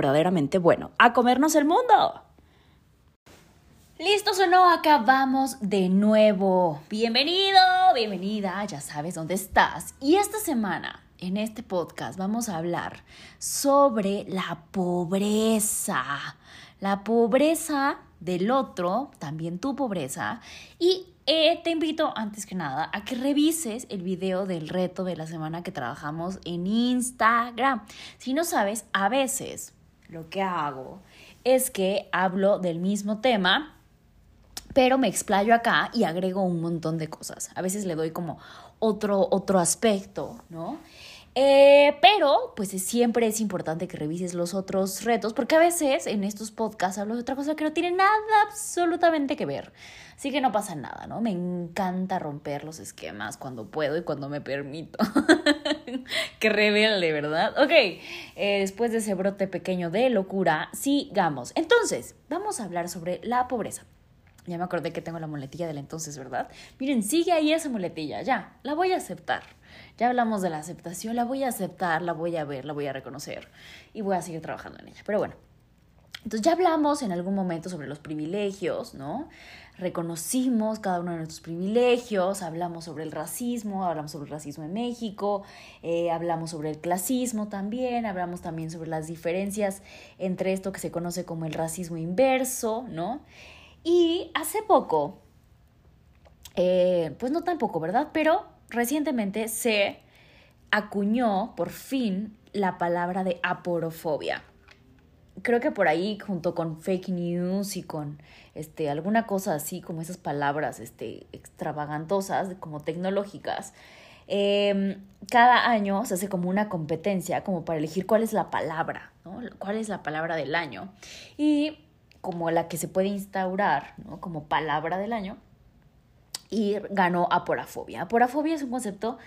verdaderamente bueno. ¡A comernos el mundo! ¿Listos o no? Acabamos de nuevo. Bienvenido, bienvenida, ya sabes dónde estás. Y esta semana, en este podcast, vamos a hablar sobre la pobreza. La pobreza del otro, también tu pobreza. Y eh, te invito, antes que nada, a que revises el video del reto de la semana que trabajamos en Instagram. Si no sabes, a veces lo que hago es que hablo del mismo tema, pero me explayo acá y agrego un montón de cosas. A veces le doy como otro, otro aspecto, ¿no? Eh, pero, pues siempre es importante que revises los otros retos, porque a veces en estos podcasts hablo de otra cosa que no tiene nada absolutamente que ver. Así que no pasa nada, ¿no? Me encanta romper los esquemas cuando puedo y cuando me permito. Qué rebelde, ¿verdad? Ok, eh, después de ese brote pequeño de locura, sigamos. Entonces, vamos a hablar sobre la pobreza. Ya me acordé que tengo la muletilla del entonces, ¿verdad? Miren, sigue ahí esa muletilla, ya, la voy a aceptar. Ya hablamos de la aceptación, la voy a aceptar, la voy a ver, la voy a reconocer y voy a seguir trabajando en ella. Pero bueno, entonces ya hablamos en algún momento sobre los privilegios, ¿no? Reconocimos cada uno de nuestros privilegios, hablamos sobre el racismo, hablamos sobre el racismo en México, eh, hablamos sobre el clasismo también, hablamos también sobre las diferencias entre esto que se conoce como el racismo inverso, ¿no? Y hace poco, eh, pues no tan poco, ¿verdad? Pero recientemente se acuñó por fin la palabra de aporofobia. Creo que por ahí, junto con fake news y con este, alguna cosa así, como esas palabras este, extravagantosas, como tecnológicas, em, cada año se hace como una competencia, como para elegir cuál es la palabra, ¿no? ¿Cuál es la palabra del año? Y como la que se puede instaurar, ¿no? Como palabra del año, y ganó aporafobia. Aporafobia es un concepto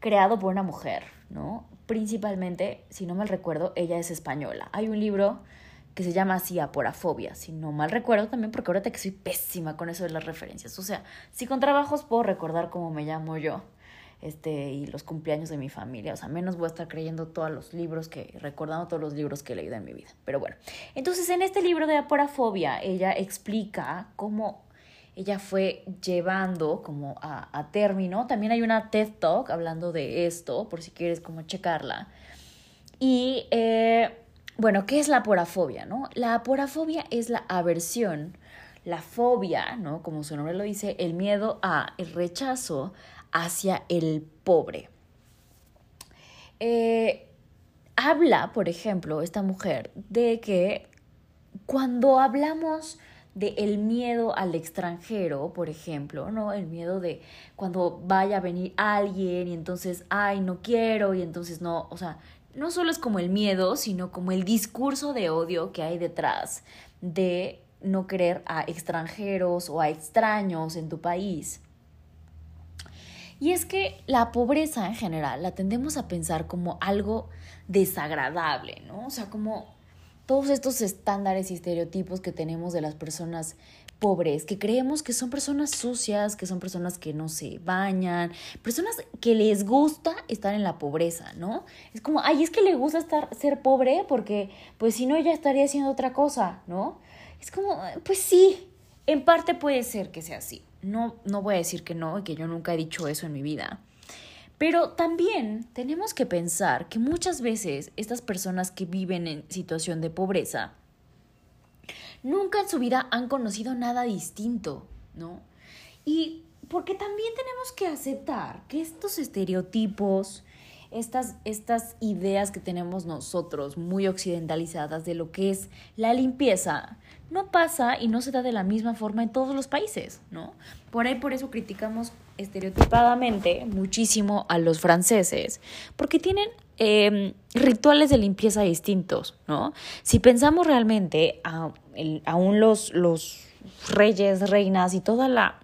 creado por una mujer, ¿no? Principalmente, si no mal recuerdo, ella es española. Hay un libro que se llama así Aporafobia, si no mal recuerdo también, porque ahorita que soy pésima con eso de las referencias. O sea, si con trabajos puedo recordar cómo me llamo yo, este, y los cumpleaños de mi familia. O sea, menos voy a estar creyendo todos los libros que, recordando todos los libros que he leído en mi vida. Pero bueno, entonces en este libro de Aporafobia, ella explica cómo ella fue llevando como a, término. También hay una TED Talk hablando de esto, por si quieres como checarla. Y eh, bueno, ¿qué es la aporafobia? No? La aporafobia es la aversión, la fobia, ¿no? Como su nombre lo dice, el miedo a, el rechazo hacia el pobre. Eh, habla, por ejemplo, esta mujer de que cuando hablamos de el miedo al extranjero, por ejemplo, ¿no? El miedo de cuando vaya a venir alguien y entonces, ay, no quiero y entonces no, o sea, no solo es como el miedo, sino como el discurso de odio que hay detrás de no querer a extranjeros o a extraños en tu país. Y es que la pobreza en general la tendemos a pensar como algo desagradable, ¿no? O sea, como todos estos estándares y estereotipos que tenemos de las personas pobres, que creemos que son personas sucias, que son personas que no se bañan, personas que les gusta estar en la pobreza, ¿no? Es como, ay, es que le gusta estar, ser pobre porque, pues si no, ya estaría haciendo otra cosa, ¿no? Es como, pues sí, en parte puede ser que sea así. No, no voy a decir que no, y que yo nunca he dicho eso en mi vida. Pero también tenemos que pensar que muchas veces estas personas que viven en situación de pobreza nunca en su vida han conocido nada distinto, ¿no? Y porque también tenemos que aceptar que estos estereotipos, estas, estas ideas que tenemos nosotros muy occidentalizadas de lo que es la limpieza, no pasa y no se da de la misma forma en todos los países, ¿no? Por ahí por eso criticamos estereotipadamente muchísimo a los franceses, porque tienen em, rituales de limpieza distintos, ¿no? Si pensamos realmente, aún los, los reyes, reinas y toda la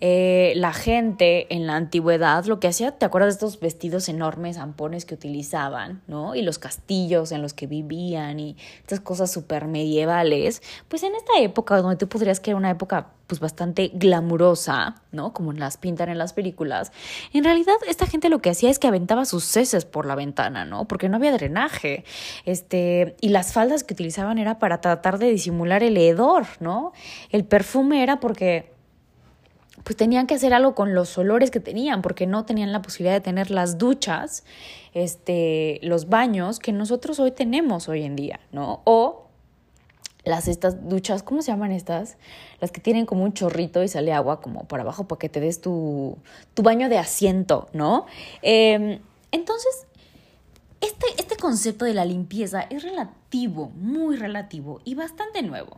eh, la gente en la antigüedad lo que hacía, ¿te acuerdas de estos vestidos enormes, ampones que utilizaban, ¿no? Y los castillos en los que vivían y estas cosas súper medievales. Pues en esta época, donde tú podrías que una época pues bastante glamurosa, ¿no? Como las pintan en las películas. En realidad, esta gente lo que hacía es que aventaba sus heces por la ventana, ¿no? Porque no había drenaje. Este, y las faldas que utilizaban era para tratar de disimular el hedor, ¿no? El perfume era porque pues tenían que hacer algo con los olores que tenían, porque no tenían la posibilidad de tener las duchas, este, los baños que nosotros hoy tenemos hoy en día, ¿no? O las estas duchas, ¿cómo se llaman estas? Las que tienen como un chorrito y sale agua como por abajo para que te des tu, tu baño de asiento, ¿no? Em, entonces, este, este concepto de la limpieza es relativo, muy relativo y bastante nuevo,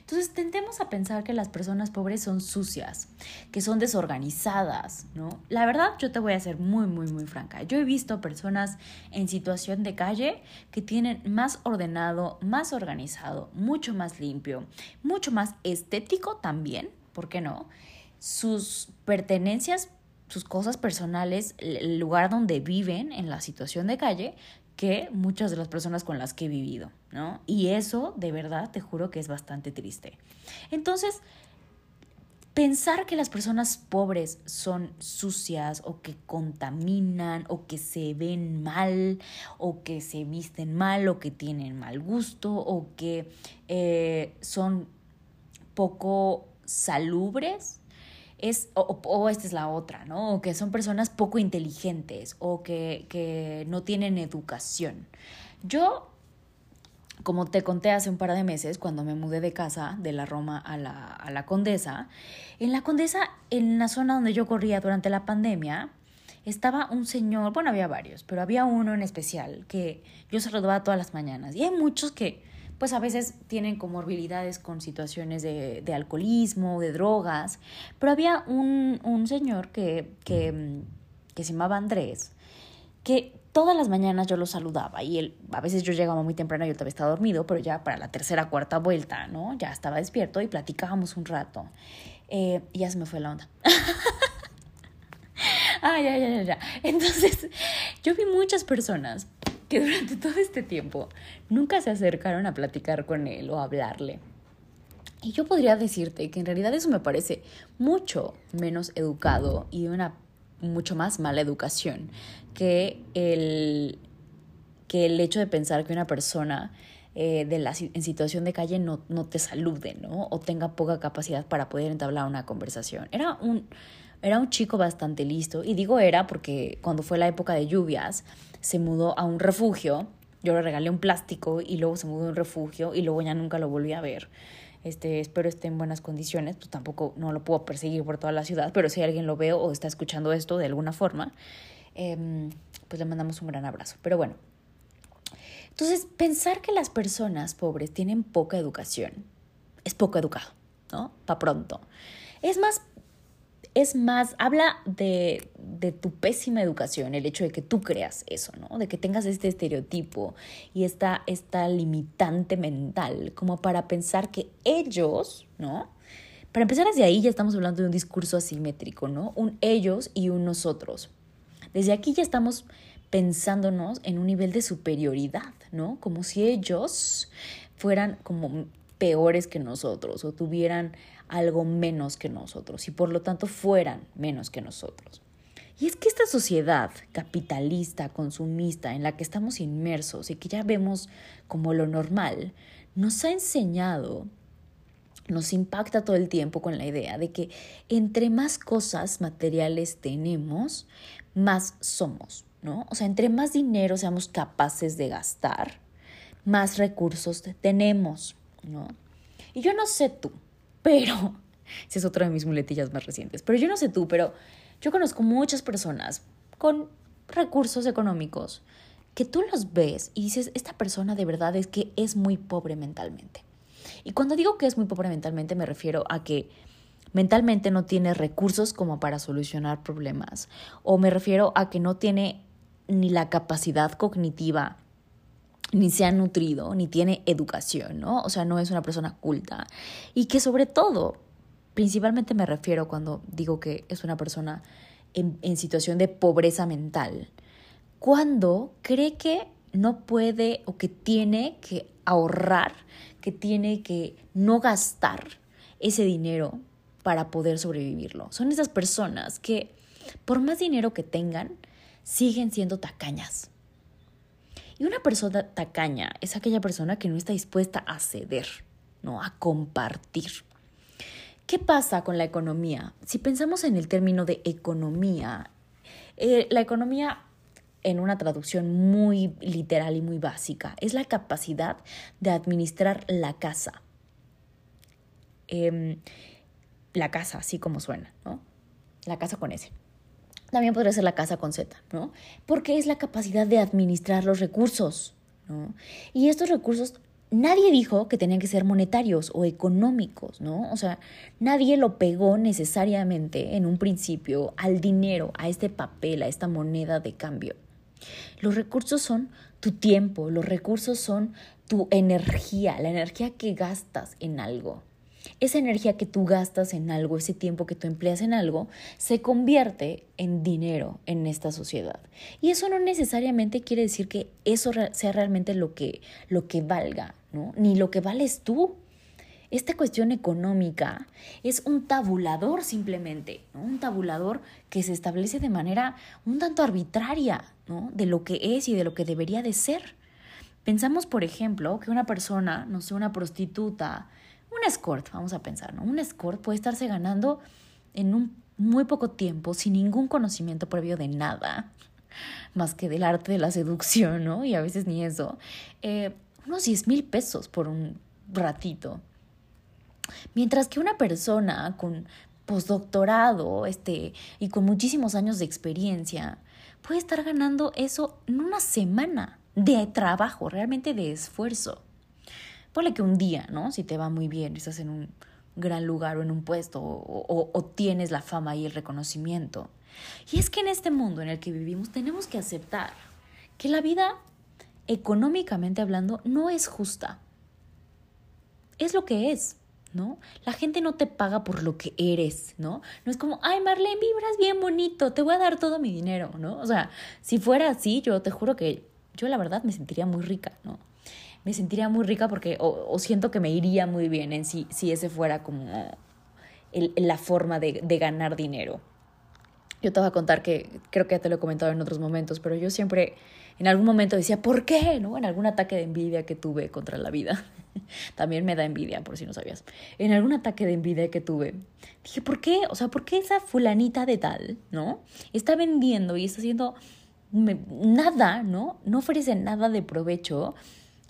Entonces tendemos a pensar que las personas pobres son sucias, que son desorganizadas, ¿no? La verdad, yo te voy a ser muy, muy, muy franca. Yo he visto personas en situación de calle que tienen más ordenado, más organizado, mucho más limpio, mucho más estético también, ¿por qué no? Sus pertenencias sus cosas personales, el lugar donde viven en la situación de calle, que muchas de las personas con las que he vivido, ¿no? Y eso, de verdad, te juro que es bastante triste. Entonces, pensar que las personas pobres son sucias o que contaminan o que se ven mal o que se visten mal o que tienen mal gusto o que eh, son poco salubres, es, o, esta es la otra, ¿no? O que son personas poco inteligentes o que, que no tienen educación. Yo, como te conté hace un par de meses, cuando me mudé de casa, de la Roma a la, a la Condesa, en la Condesa, en la zona donde yo corría durante la pandemia, estaba un señor, bueno, había varios, pero había uno en especial que yo saludaba todas las mañanas. Y hay muchos que pues a veces tienen comorbilidades con situaciones de, de alcoholismo, de drogas, pero había un, un señor que, que, que se llamaba Andrés, que todas las mañanas yo lo saludaba y él, a veces yo llegaba muy temprano y él todavía estaba dormido, pero ya para la tercera, cuarta vuelta, ¿no? Ya estaba despierto y platicábamos un rato. Eh, y ya se me fue la onda. ay, ya, ya, ya, ya. Entonces, yo vi muchas personas que durante todo este tiempo nunca se acercaron a platicar con él o a hablarle. Y yo podría decirte que en realidad eso me parece mucho menos educado y una mucho más mala educación que el, que el hecho de pensar que una persona eh, de la, en situación de calle no, no te salude, ¿no? O tenga poca capacidad para poder entablar una conversación. Era un, era un chico bastante listo, y digo era porque cuando fue la época de lluvias, se mudó a un refugio, yo le regalé un plástico y luego se mudó a un refugio y luego ya nunca lo volví a ver. Este, espero esté en buenas condiciones, pues tampoco no lo puedo perseguir por toda la ciudad, pero si alguien lo ve o está escuchando esto de alguna forma, em, pues le mandamos un gran abrazo. Pero bueno, entonces pensar que las personas pobres tienen poca educación es poco educado, ¿no? Pa' pronto. Es más es más, habla de, de, tu pésima educación, el hecho de que tú creas eso, ¿no? De que tengas este estereotipo y esta, esta limitante mental, como para pensar que ellos, ¿no? Para empezar desde ahí ya estamos hablando de un discurso asimétrico, ¿no? Un ellos y un nosotros. Desde aquí ya estamos pensándonos en un nivel de superioridad, ¿no? Como si ellos fueran como peores que nosotros o tuvieran algo menos que nosotros y por lo tanto fueran menos que nosotros. Y es que esta sociedad capitalista, consumista, en la que estamos inmersos y que ya vemos como lo normal, nos ha enseñado, nos impacta todo el tiempo con la idea de que entre más cosas materiales tenemos, más somos, ¿no? O sea, entre más dinero seamos capaces de gastar, más recursos tenemos, ¿no? Y yo no sé tú, pero, si es otra de mis muletillas más recientes, pero yo no sé tú, pero yo conozco muchas personas con recursos económicos que tú los ves y dices, esta persona de verdad es que es muy pobre mentalmente. Y cuando digo que es muy pobre mentalmente me refiero a que mentalmente no tiene recursos como para solucionar problemas o me refiero a que no tiene ni la capacidad cognitiva, ni se ha nutrido, ni tiene educación, ¿no? O sea, no es una persona culta. Y que sobre todo, principalmente me refiero cuando digo que es una persona en, en situación de pobreza mental, cuando cree que no puede o que tiene que ahorrar, que tiene que no gastar ese dinero para poder sobrevivirlo. Son esas personas que, por más dinero que tengan, siguen siendo tacañas. Y una persona tacaña es aquella persona que no está dispuesta a ceder, ¿no? A compartir. ¿Qué pasa con la economía? Si pensamos en el término de economía, eh, la economía en una traducción muy literal y muy básica es la capacidad de administrar la casa. Em, la casa, así como suena, ¿no? La casa con S. También podría ser la casa con Z, ¿no? Porque es la capacidad de administrar los recursos, ¿no? Y estos recursos nadie dijo que tenían que ser monetarios o económicos, ¿no? O sea, nadie lo pegó necesariamente en un principio al dinero, a este papel, a esta moneda de cambio. Los recursos son tu tiempo, los recursos son tu energía, la energía que gastas en algo, esa energía que tú gastas en algo, ese tiempo que tú empleas en algo, se convierte en dinero en esta sociedad. Y eso no necesariamente quiere decir que eso sea realmente lo que, lo que valga, ¿no? Ni lo que vales tú. Esta cuestión económica es un tabulador simplemente, un tabulador que se establece de manera un tanto arbitraria ¿no? de lo que es y de lo que debería de ser. Pensamos, por ejemplo, que una persona, no sé, una prostituta, un escort, vamos a pensar, ¿no? Un escort puede estarse ganando en un muy poco tiempo, sin ningún conocimiento previo de nada, más que del arte de la seducción, ¿no? Y a veces ni eso, eh, unos 10 mil pesos por un ratito. Mientras que una persona con postdoctorado este, y con muchísimos años de experiencia puede estar ganando eso en una semana de trabajo, realmente de esfuerzo. Ponle que un día, ¿no? Si te va muy bien, estás en un gran lugar o en un puesto o, o, tienes la fama y el reconocimiento. Y es que en este mundo en el que vivimos tenemos que aceptar que la vida, económicamente hablando, no es justa. Es lo que es. ¿no? La gente no te paga por lo que eres, ¿no? No es como, ay, Marlene, vibras bien bonito, te voy a dar todo mi dinero, ¿no? O sea, si fuera así, yo te juro que yo la verdad me sentiría muy rica, ¿no? Me sentiría muy rica porque o, siento que me iría muy bien en si, si ese fuera como la forma de, de ganar dinero. Yo te voy a contar que creo que ya te lo he comentado en otros momentos, pero yo siempre en algún momento decía, ¿por qué? ¿No? En algún ataque de envidia que tuve contra la vida. También me da envidia, por si no sabías. En algún ataque de envidia que tuve, dije, ¿por qué? O sea, ¿por qué esa fulanita de tal, ¿no? Está vendiendo y está haciendo nada, ¿no? No ofrece nada de provecho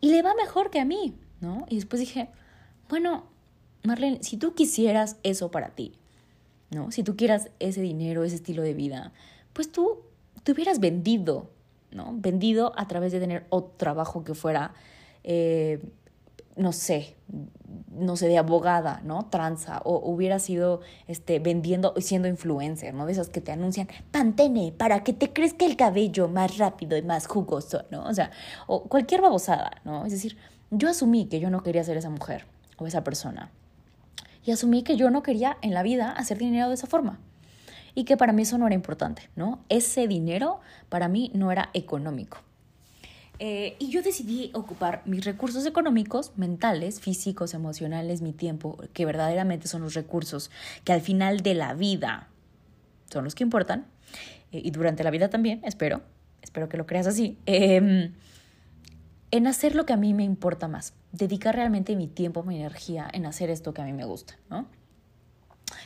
y le va mejor que a mí, ¿no? Y después dije, bueno, Marlene, si tú quisieras eso para ti, ¿no? Si tú quieras ese dinero, ese estilo de vida, pues tú te hubieras vendido, ¿no? Vendido a través de tener otro trabajo que fuera, eh, no sé, no sé, de abogada, ¿no? Tranza, o hubiera sido este, vendiendo y siendo influencer, ¿no? De esas que te anuncian, pantene, para que te crezca el cabello más rápido y más jugoso, ¿no? O sea, o cualquier babosada, ¿no? Es decir, yo asumí que yo no quería ser esa mujer o esa persona. Y asumí que yo no quería en la vida hacer dinero de esa forma. Y que para mí eso no era importante, ¿no? Ese dinero para mí no era económico. Eh, y yo decidí ocupar mis recursos económicos, mentales, físicos, emocionales, mi tiempo, que verdaderamente son los recursos que al final de la vida son los que importan, eh, y durante la vida también, espero, espero que lo creas así, em, en hacer lo que a mí me importa más, dedicar realmente mi tiempo, mi energía en hacer esto que a mí me gusta, ¿no?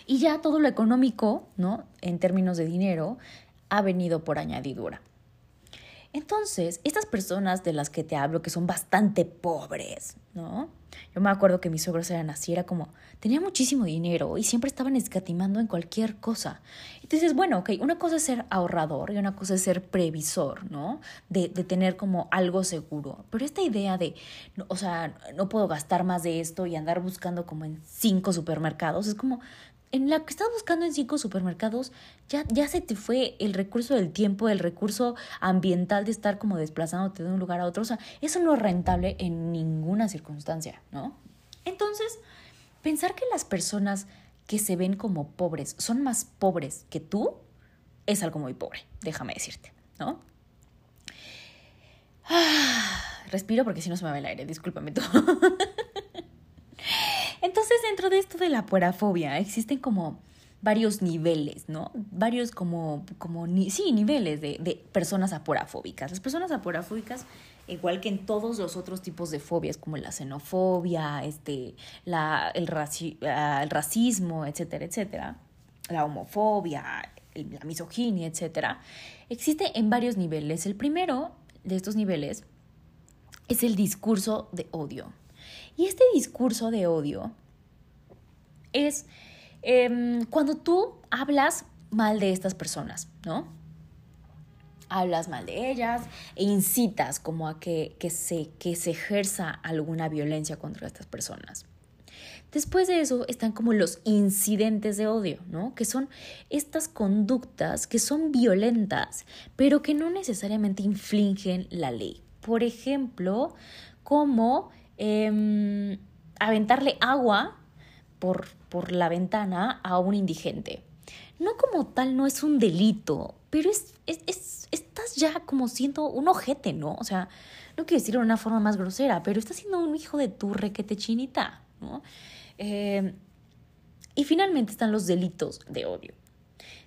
Y ya todo lo económico, ¿no? En términos de dinero, ha venido por añadidura. Entonces, estas personas de las que te hablo, que son bastante pobres, ¿no? Yo me acuerdo que mis suegros eran así, era como, tenía muchísimo dinero y siempre estaban escatimando en cualquier cosa. Entonces, bueno, ok, una cosa es ser ahorrador y una cosa es ser previsor, ¿no? De, de tener como algo seguro. Pero esta idea de, o sea, no puedo gastar más de esto y andar buscando como en cinco supermercados, es como, en la que estás buscando en cinco supermercados, ya, ya se te fue el recurso del tiempo, el recurso ambiental de estar como desplazándote de un lugar a otro. O sea, eso no es rentable en ninguna circunstancia, ¿no? Entonces, pensar que las personas que se ven como pobres son más pobres que tú es algo muy pobre, déjame decirte, ¿no? Ah, respiro porque si no se me va el aire, discúlpame tú. Entonces, dentro de esto de la puerafobia, existen como varios niveles, ¿no? Varios como, como sí, niveles de, de personas aporafóbicas. Las personas aporafóbicas, igual que en todos los otros tipos de fobias, como la xenofobia, este, la, el, ah, el racismo, etcétera, etcétera, la homofobia, la misoginia, etcétera, existe en varios niveles. El primero de estos niveles es el discurso de odio. Y este discurso de odio es em, cuando tú hablas mal de estas personas, ¿no? Hablas mal de ellas e incitas como a que, que, se, que se ejerza alguna violencia contra estas personas. Después de eso están como los incidentes de odio, ¿no? Que son estas conductas que son violentas, pero que no necesariamente infligen la ley. Por ejemplo, como Em, aventarle agua por, por la ventana a un indigente. No como tal, no es un delito, pero es, es, estás ya como siendo un ojete, ¿no? O sea, no quiero decirlo de una forma más grosera, pero estás siendo un hijo de tu requete chinita, ¿no? Em, y finalmente están los delitos de odio,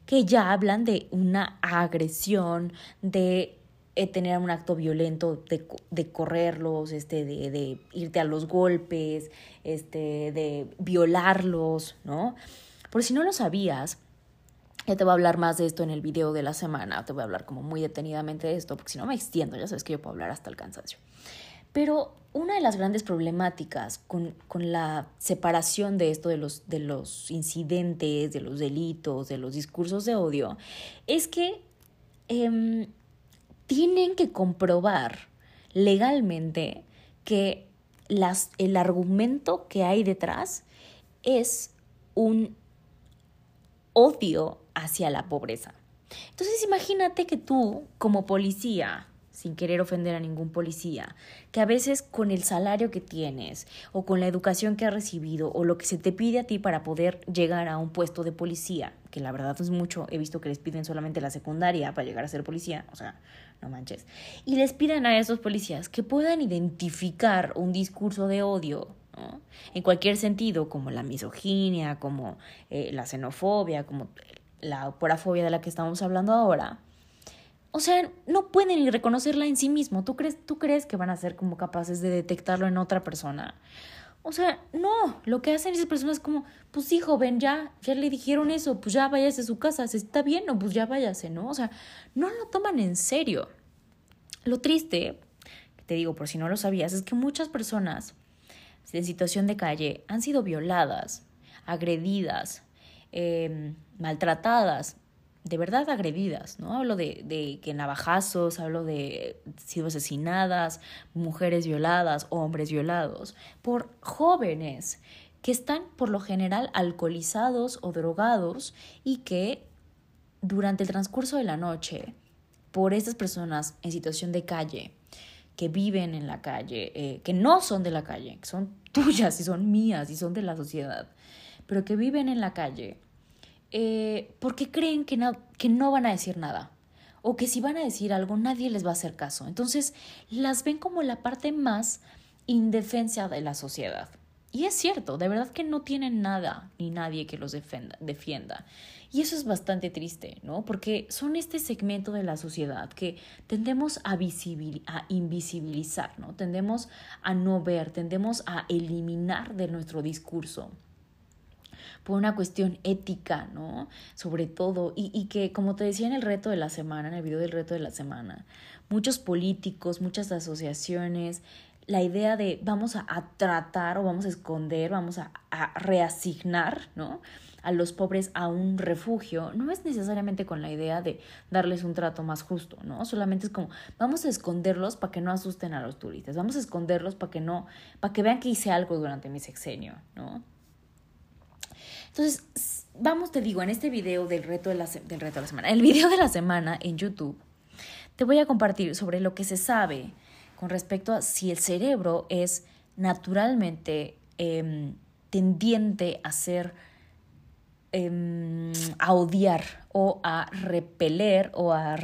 que ya hablan de una agresión, de eh, tener un acto violento de, de correrlos, este, de, de, irte a los golpes, este, de violarlos, ¿no? Por si no lo sabías, ya te voy a hablar más de esto en el video de la semana, te voy a hablar como muy detenidamente de esto, porque si no me extiendo, ya sabes que yo puedo hablar hasta el cansancio. Pero una de las grandes problemáticas con, con, la separación de esto de los, de los incidentes, de los delitos, de los discursos de odio, es que eh, tienen que comprobar legalmente que las, el argumento que hay detrás es un odio hacia la pobreza. Entonces imagínate que tú, como policía, sin querer ofender a ningún policía, que a veces con el salario que tienes o con la educación que has recibido o lo que se te pide a ti para poder llegar a un puesto de policía, que la verdad es mucho, he visto que les piden solamente la secundaria para llegar a ser policía, o sea, no manches, y les piden a esos policías que puedan identificar un discurso de odio en cualquier sentido, como la misoginia, como eh, la xenofobia, como la porafobia de la que estamos hablando ahora, o sea, no pueden ni reconocerla en sí mismo. ¿Tú crees, ¿Tú crees que van a ser como capaces de detectarlo en otra persona? O sea, no, lo que hacen esas personas es como, pues sí, joven, ya, ya le dijeron eso, pues ya váyase a su casa, ¿se está bien o pues ya váyase, ¿no? O sea, no lo toman en serio. Lo triste, te digo por si no lo sabías, es que muchas personas en situación de calle han sido violadas, agredidas, eh, maltratadas de verdad agredidas, ¿no? Hablo de, de que navajazos, hablo de sido asesinadas, mujeres violadas, hombres violados, por jóvenes que están por lo general alcoholizados o drogados y que durante el transcurso de la noche, por estas personas en situación de calle, que viven en la calle, eh, que no son de la calle, que son tuyas y son mías y son de la sociedad, pero que viven en la calle, eh, porque creen que no, que no van a decir nada o que si van a decir algo nadie les va a hacer caso. Entonces las ven como la parte más indefensa de la sociedad. Y es cierto, de verdad que no tienen nada ni nadie que los defenda, defienda. Y eso es bastante triste, ¿no? Porque son este segmento de la sociedad que tendemos a, a invisibilizar, ¿no? Tendemos a no ver, tendemos a eliminar de nuestro discurso por una cuestión ética, ¿no? Sobre todo, y, y que como te decía en el reto de la semana, en el video del reto de la semana, muchos políticos, muchas asociaciones, la idea de vamos a, tratar o vamos a esconder, vamos a, a, reasignar, ¿no? a los pobres a un refugio, no es necesariamente con la idea de darles un trato más justo, ¿no? Solamente es como, vamos a esconderlos para que no asusten a los turistas, vamos a esconderlos para que no, para que vean que hice algo durante mi sexenio, ¿no? Entonces, vamos, te digo, en este video del reto de la, del reto de la semana, el video de la semana en YouTube, te voy a compartir sobre lo que se sabe con respecto a si el cerebro es naturalmente em, tendiente a ser, em, a odiar o a repeler o a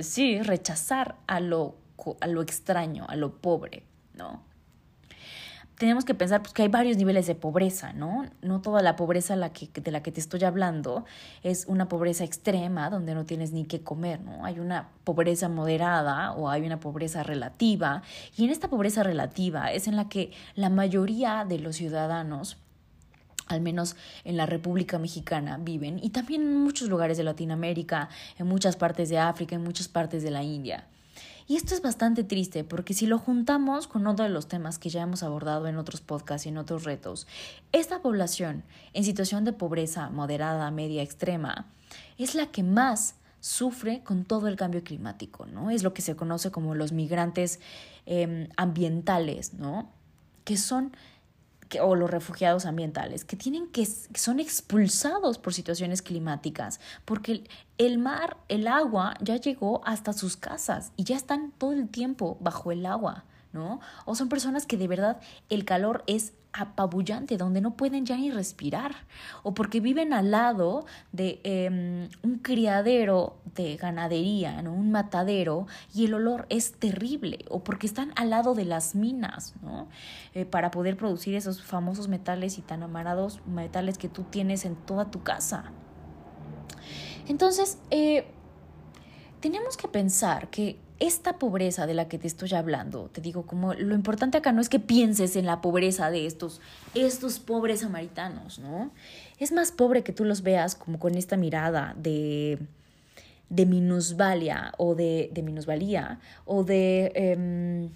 sí, rechazar a lo, a lo extraño, a lo pobre, ¿no? Tenemos que pensar pues, que hay varios niveles de pobreza, ¿no? No toda la pobreza la que, de la que te estoy hablando es una pobreza extrema donde no tienes ni qué comer, ¿no? Hay una pobreza moderada o hay una pobreza relativa y en esta pobreza relativa es en la que la mayoría de los ciudadanos al menos en la República Mexicana viven y también en muchos lugares de Latinoamérica, en muchas partes de África, en muchas partes de la India. Y esto es bastante triste porque si lo juntamos con otro de los temas que ya hemos abordado en otros podcasts y en otros retos, esta población en situación de pobreza moderada, media, extrema, es la que más sufre con todo el cambio climático, ¿no? Es lo que se conoce como los migrantes em, ambientales, ¿no? Que son o los refugiados ambientales, que tienen que, son expulsados por situaciones climáticas, porque el mar, el agua ya llegó hasta sus casas y ya están todo el tiempo bajo el agua, O son personas que de verdad el calor es apabullante, donde no pueden ya ni respirar, o porque viven al lado de em, un criadero de ganadería, ¿no? un matadero, y el olor es terrible, o porque están al lado de las minas, ¿no? Eh, para poder producir esos famosos metales y tan amarados metales que tú tienes en toda tu casa. Entonces, eh, tenemos que pensar que esta pobreza de la que te estoy hablando, te digo, como lo importante acá no es que pienses en la pobreza de estos, estos pobres samaritanos, ¿no? Es más pobre que tú los veas como con esta mirada de, de minusvalía o de, de minusvalía o de... Em,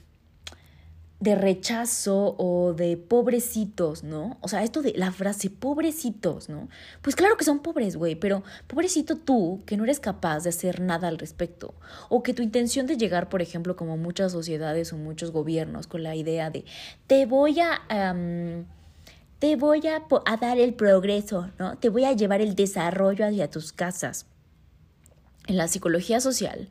de rechazo o de pobrecitos, ¿no? O sea, esto de la frase pobrecitos, ¿no? Pues claro que son pobres, güey, pero pobrecito tú que no eres capaz de hacer nada al respecto. O que tu intención de llegar, por ejemplo, como muchas sociedades o muchos gobiernos, con la idea de te voy a... te voy a, a dar el progreso, ¿no? Te voy a llevar el desarrollo hacia tus casas. En la psicología social,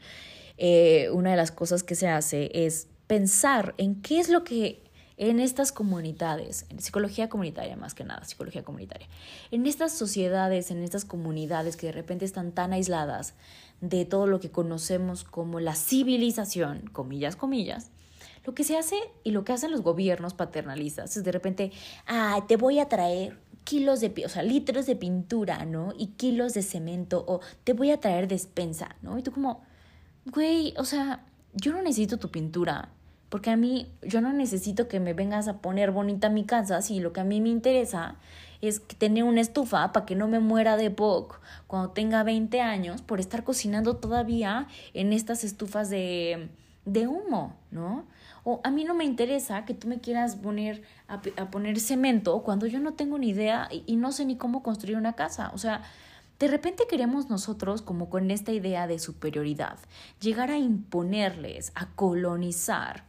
eh, una de las cosas que se hace es pensar en qué es lo que en estas comunidades, en psicología comunitaria más que nada, psicología comunitaria, en estas sociedades, en estas comunidades que de repente están tan aisladas de todo lo que conocemos como la civilización, comillas, comillas, lo que se hace y lo que hacen los gobiernos paternalistas es de repente, ah, te voy a traer kilos de, o sea, litros de pintura, ¿no? Y kilos de cemento, o te voy a traer despensa, ¿no? Y tú como, güey, o sea, yo no necesito tu pintura, porque a mí, yo no necesito que me vengas a poner bonita mi casa, si lo que a mí me interesa es tener una estufa para que no me muera de POC cuando tenga 20 años por estar cocinando todavía en estas estufas de, de humo, ¿no? O a mí no me interesa que tú me quieras poner a, poner cemento cuando yo no tengo ni idea y no sé ni cómo construir una casa. O sea, de repente queremos nosotros, como con esta idea de superioridad, llegar a imponerles, a colonizar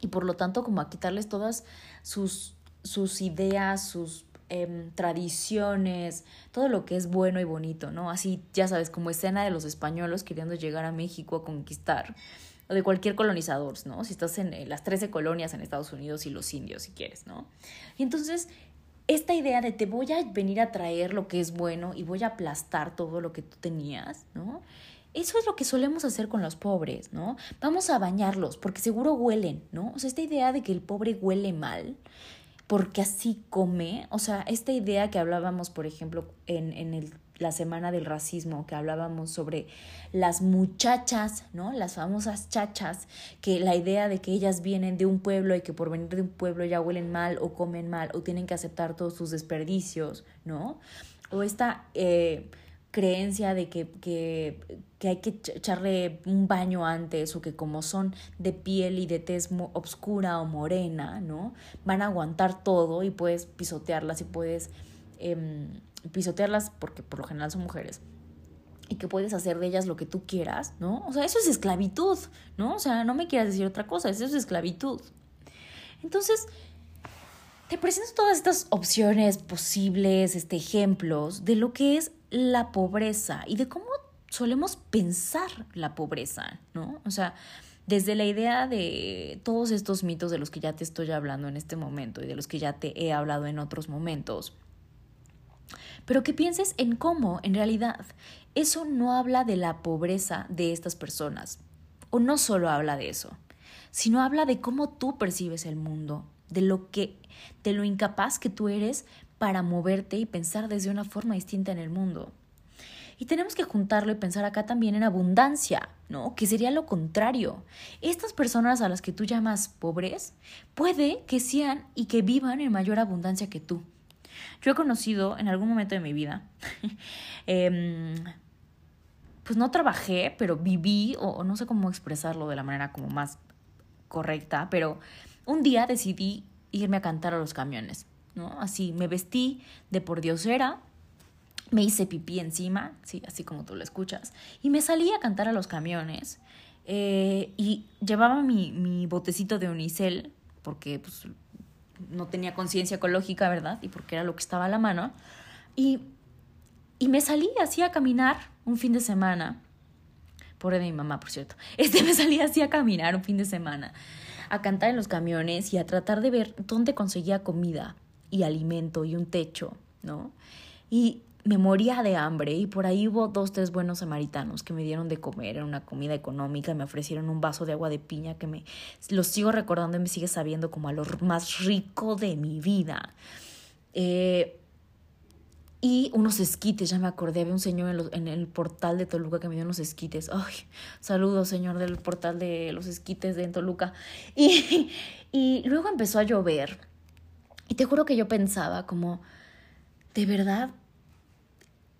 y por lo tanto como a quitarles todas sus, sus ideas, sus em, tradiciones, todo lo que es bueno y bonito, ¿no? Así, ya sabes, como escena de los españoles queriendo llegar a México a conquistar, o de cualquier colonizador, ¿no? Si estás en las 13 colonias en Estados Unidos y los indios, si quieres, ¿no? Y entonces, esta idea de te voy a venir a traer lo que es bueno y voy a aplastar todo lo que tú tenías, ¿no? Eso es lo que solemos hacer con los pobres, ¿no? Vamos a bañarlos porque seguro huelen, ¿no? O sea, esta idea de que el pobre huele mal porque así come, o sea, esta idea que hablábamos, por ejemplo, en, en el, la semana del racismo, que hablábamos sobre las muchachas, ¿no? Las famosas chachas, que la idea de que ellas vienen de un pueblo y que por venir de un pueblo ya huelen mal o comen mal o tienen que aceptar todos sus desperdicios, ¿no? O esta... Eh, creencia de que, que, que, hay que echarle un baño antes o que como son de piel y de tez obscura o morena, ¿no? Van a aguantar todo y puedes pisotearlas y puedes em, pisotearlas porque por lo general son mujeres y que puedes hacer de ellas lo que tú quieras, ¿no? O sea, eso es esclavitud, ¿no? O sea, no me quieras decir otra cosa, eso es esclavitud. Entonces, te presento todas estas opciones posibles, este, ejemplos de lo que es la pobreza y de cómo solemos pensar la pobreza, ¿no? O sea, desde la idea de todos estos mitos de los que ya te estoy hablando en este momento y de los que ya te he hablado en otros momentos. Pero que pienses en cómo, en realidad, eso no habla de la pobreza de estas personas, o no solo habla de eso, sino habla de cómo tú percibes el mundo, de lo que, de lo incapaz que tú eres para moverte y pensar desde una forma distinta en el mundo. Y tenemos que juntarlo y pensar acá también en abundancia, ¿no? Que sería lo contrario. Estas personas a las que tú llamas pobres, puede que sean y que vivan en mayor abundancia que tú. Yo he conocido en algún momento de mi vida, em, pues no trabajé, pero viví, o no sé cómo expresarlo de la manera como más correcta, pero un día decidí irme a cantar a los camiones, ¿no? Así, me vestí de por diosera, me hice pipí encima, sí, así como tú lo escuchas, y me salí a cantar a los camiones eh, y llevaba mi, mi, botecito de unicel porque pues, no tenía conciencia ecológica, ¿verdad? Y porque era lo que estaba a la mano. Y, y me salí así a caminar un fin de semana, por de mi mamá, por cierto, este me salí así a caminar un fin de semana, a cantar en los camiones y a tratar de ver dónde conseguía comida y alimento y un techo, ¿no? Y me moría de hambre y por ahí hubo dos, tres buenos samaritanos que me dieron de comer, era una comida económica, me ofrecieron un vaso de agua de piña que me lo sigo recordando y me sigue sabiendo como a lo más rico de mi vida. Eh, y unos esquites, ya me acordé, había un señor en, el portal de Toluca que me dio unos esquites. Ay, saludos, señor del portal de los esquites de Toluca. Y luego empezó a llover. Y te juro que yo pensaba como, de verdad,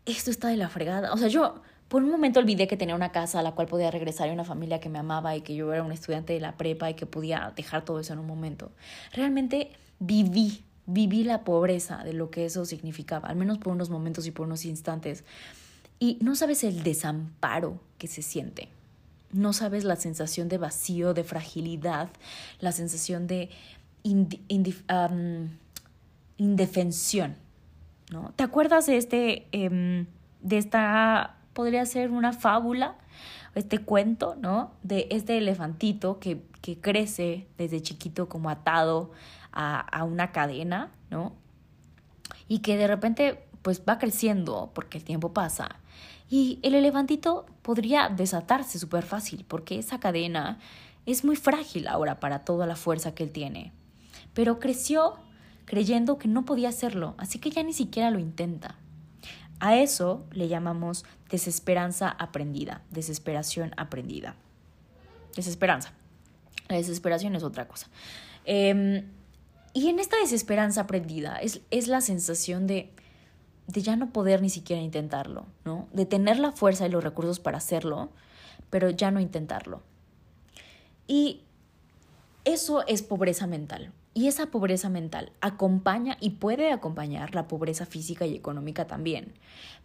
esto está de la fregada. O sea, yo por un momento olvidé que tenía una casa a la cual podía regresar y una familia que me amaba y que yo era un estudiante de la prepa y que podía dejar todo eso en un momento. Realmente viví, viví la pobreza de lo que eso significaba, al menos por unos momentos y por unos instantes. Y no sabes el desamparo que se siente. No sabes la sensación de vacío, de fragilidad, la sensación de indefensión ¿no? ¿Te acuerdas de este, em, de esta, podría ser una fábula, este cuento, ¿no? De este elefantito que, que crece desde chiquito como atado a, a una cadena, ¿no? Y que de repente pues va creciendo porque el tiempo pasa. Y el elefantito podría desatarse súper fácil porque esa cadena es muy frágil ahora para toda la fuerza que él tiene. Pero creció creyendo que no podía hacerlo, así que ya ni siquiera lo intenta. A eso le llamamos desesperanza aprendida, desesperación aprendida. Desesperanza. La desesperación es otra cosa. Em, y en esta desesperanza aprendida es, es la sensación de, de ya no poder ni siquiera intentarlo, ¿no? De tener la fuerza y los recursos para hacerlo, pero ya no intentarlo. Y eso es pobreza mental. Y esa pobreza mental acompaña y puede acompañar la pobreza física y económica también.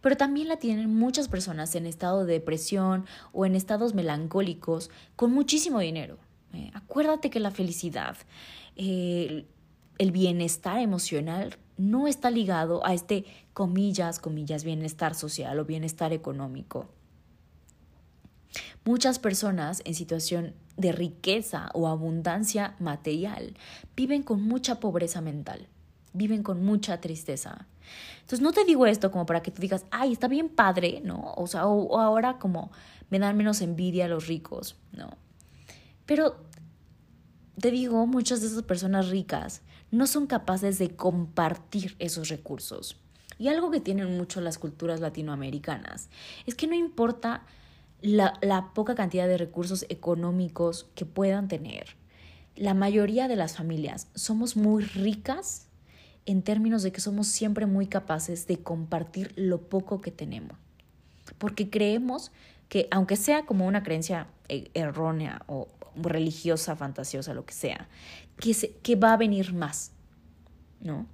Pero también la tienen muchas personas en estado de depresión o en estados melancólicos con muchísimo dinero. Eh, acuérdate que la felicidad, eh, el bienestar emocional no está ligado a este comillas, comillas, bienestar social o bienestar económico. Muchas personas en situación de riqueza o abundancia material viven con mucha pobreza mental, viven con mucha tristeza. Entonces no te digo esto como para que tú digas, ay, está bien padre, ¿no? O sea, o, ahora como me dan menos envidia a los ricos, ¿no? Pero te digo, muchas de esas personas ricas no son capaces de compartir esos recursos. Y algo que tienen mucho las culturas latinoamericanas es que no importa la, poca cantidad de recursos económicos que puedan tener. La mayoría de las familias somos muy ricas en términos de que somos siempre muy capaces de compartir lo poco que tenemos. Porque creemos que, aunque sea como una creencia eh, errónea o religiosa, fantasiosa, lo que sea, que, que va a venir más, ¿no?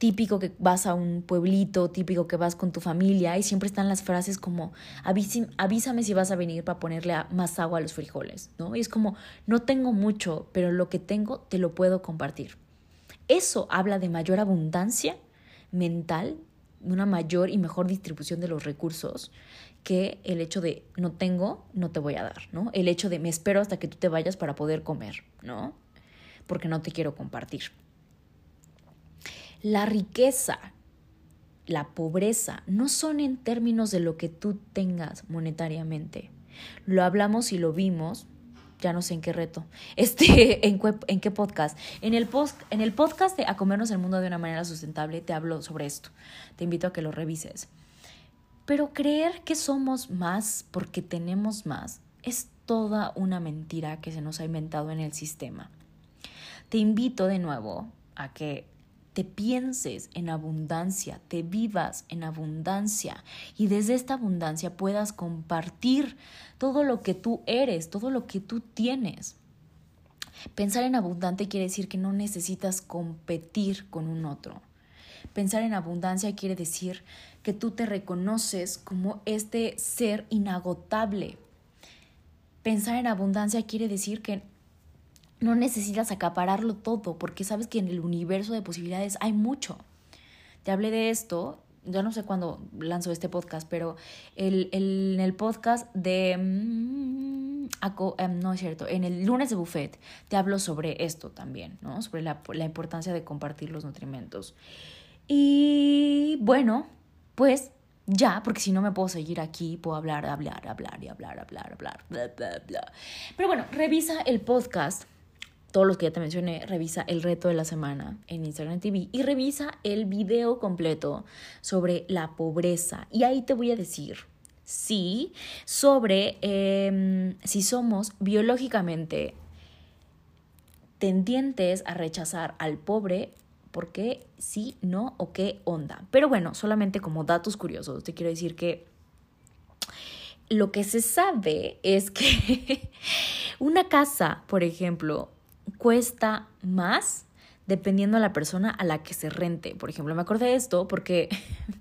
Típico que vas a un pueblito, típico que vas con tu familia y siempre están las frases como avísame si vas a venir para ponerle más agua a los frijoles, ¿no? Y es como, no tengo mucho, pero lo que tengo te lo puedo compartir. eso habla de mayor abundancia mental, una mayor y mejor distribución de los recursos que el hecho de no tengo, no te voy a dar, ¿no? El hecho de me espero hasta que tú te vayas para poder comer, ¿no? Porque no te quiero compartir. La riqueza, la pobreza, no son en términos de lo que tú tengas monetariamente. Lo hablamos y lo vimos ya no sé en qué reto, este, en, en qué podcast. En el, en el podcast de A Comernos el Mundo de una manera sustentable te hablo sobre esto. Te invito a que lo revises. Pero creer que somos más porque tenemos más es toda una mentira que se nos ha inventado en el sistema. Te invito de nuevo a que te pienses en abundancia, te vivas en abundancia y desde esta abundancia puedas compartir todo lo que tú eres, todo lo que tú tienes. Pensar en abundante quiere decir que no necesitas competir con un otro. Pensar en abundancia quiere decir que tú te reconoces como este ser inagotable. Pensar en abundancia quiere decir que no necesitas acapararlo todo porque sabes que en el universo de posibilidades hay mucho. Te hablé de esto, ya no sé cuándo lanzo este podcast, pero el, el, en el podcast de... Mm, em, no es cierto, en el lunes de buffet te hablo sobre esto también, ¿no? Sobre la, la importancia de compartir los nutrimentos. Y bueno, pues ya, porque si no me puedo seguir aquí, puedo hablar, hablar, hablar y hablar, hablar, hablar, bla, bla, bla. Pero bueno, revisa el podcast todos los que ya te mencioné, revisa el reto de la semana en Instagram TV y revisa el video completo sobre la pobreza. Y ahí te voy a decir, sí, sobre em, si somos biológicamente tendientes a rechazar al pobre, ¿por qué sí, no o qué onda? Pero bueno, solamente como datos curiosos, te quiero decir que lo que se sabe es que una casa, por ejemplo, cuesta más dependiendo de la persona a la que se rente. Por ejemplo, me acordé de esto porque,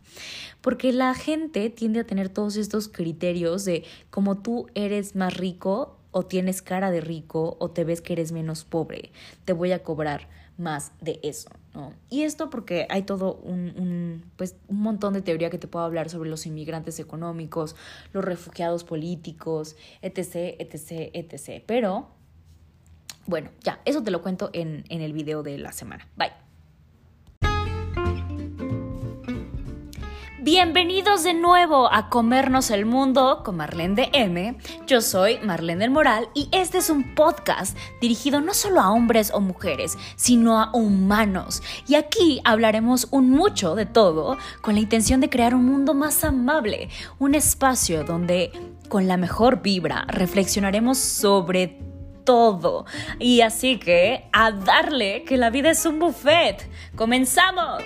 porque la gente tiende a tener todos estos criterios de como tú eres más rico o tienes cara de rico o te ves que eres menos pobre, te voy a cobrar más de eso, ¿no? Y esto porque hay todo un, un, pues, un montón de teoría que te puedo hablar sobre los inmigrantes económicos, los refugiados políticos, etc., etc., etc. Pero bueno, ya, eso te lo cuento en, en el video de la semana. Bye. Bienvenidos de nuevo a Comernos el Mundo con Marlene de M. Yo soy Marlene del Moral y este es un podcast dirigido no solo a hombres o mujeres, sino a humanos. Y aquí hablaremos un mucho de todo con la intención de crear un mundo más amable, un espacio donde con la mejor vibra reflexionaremos sobre todo. Y así que a darle que la vida es un buffet. ¡Comenzamos!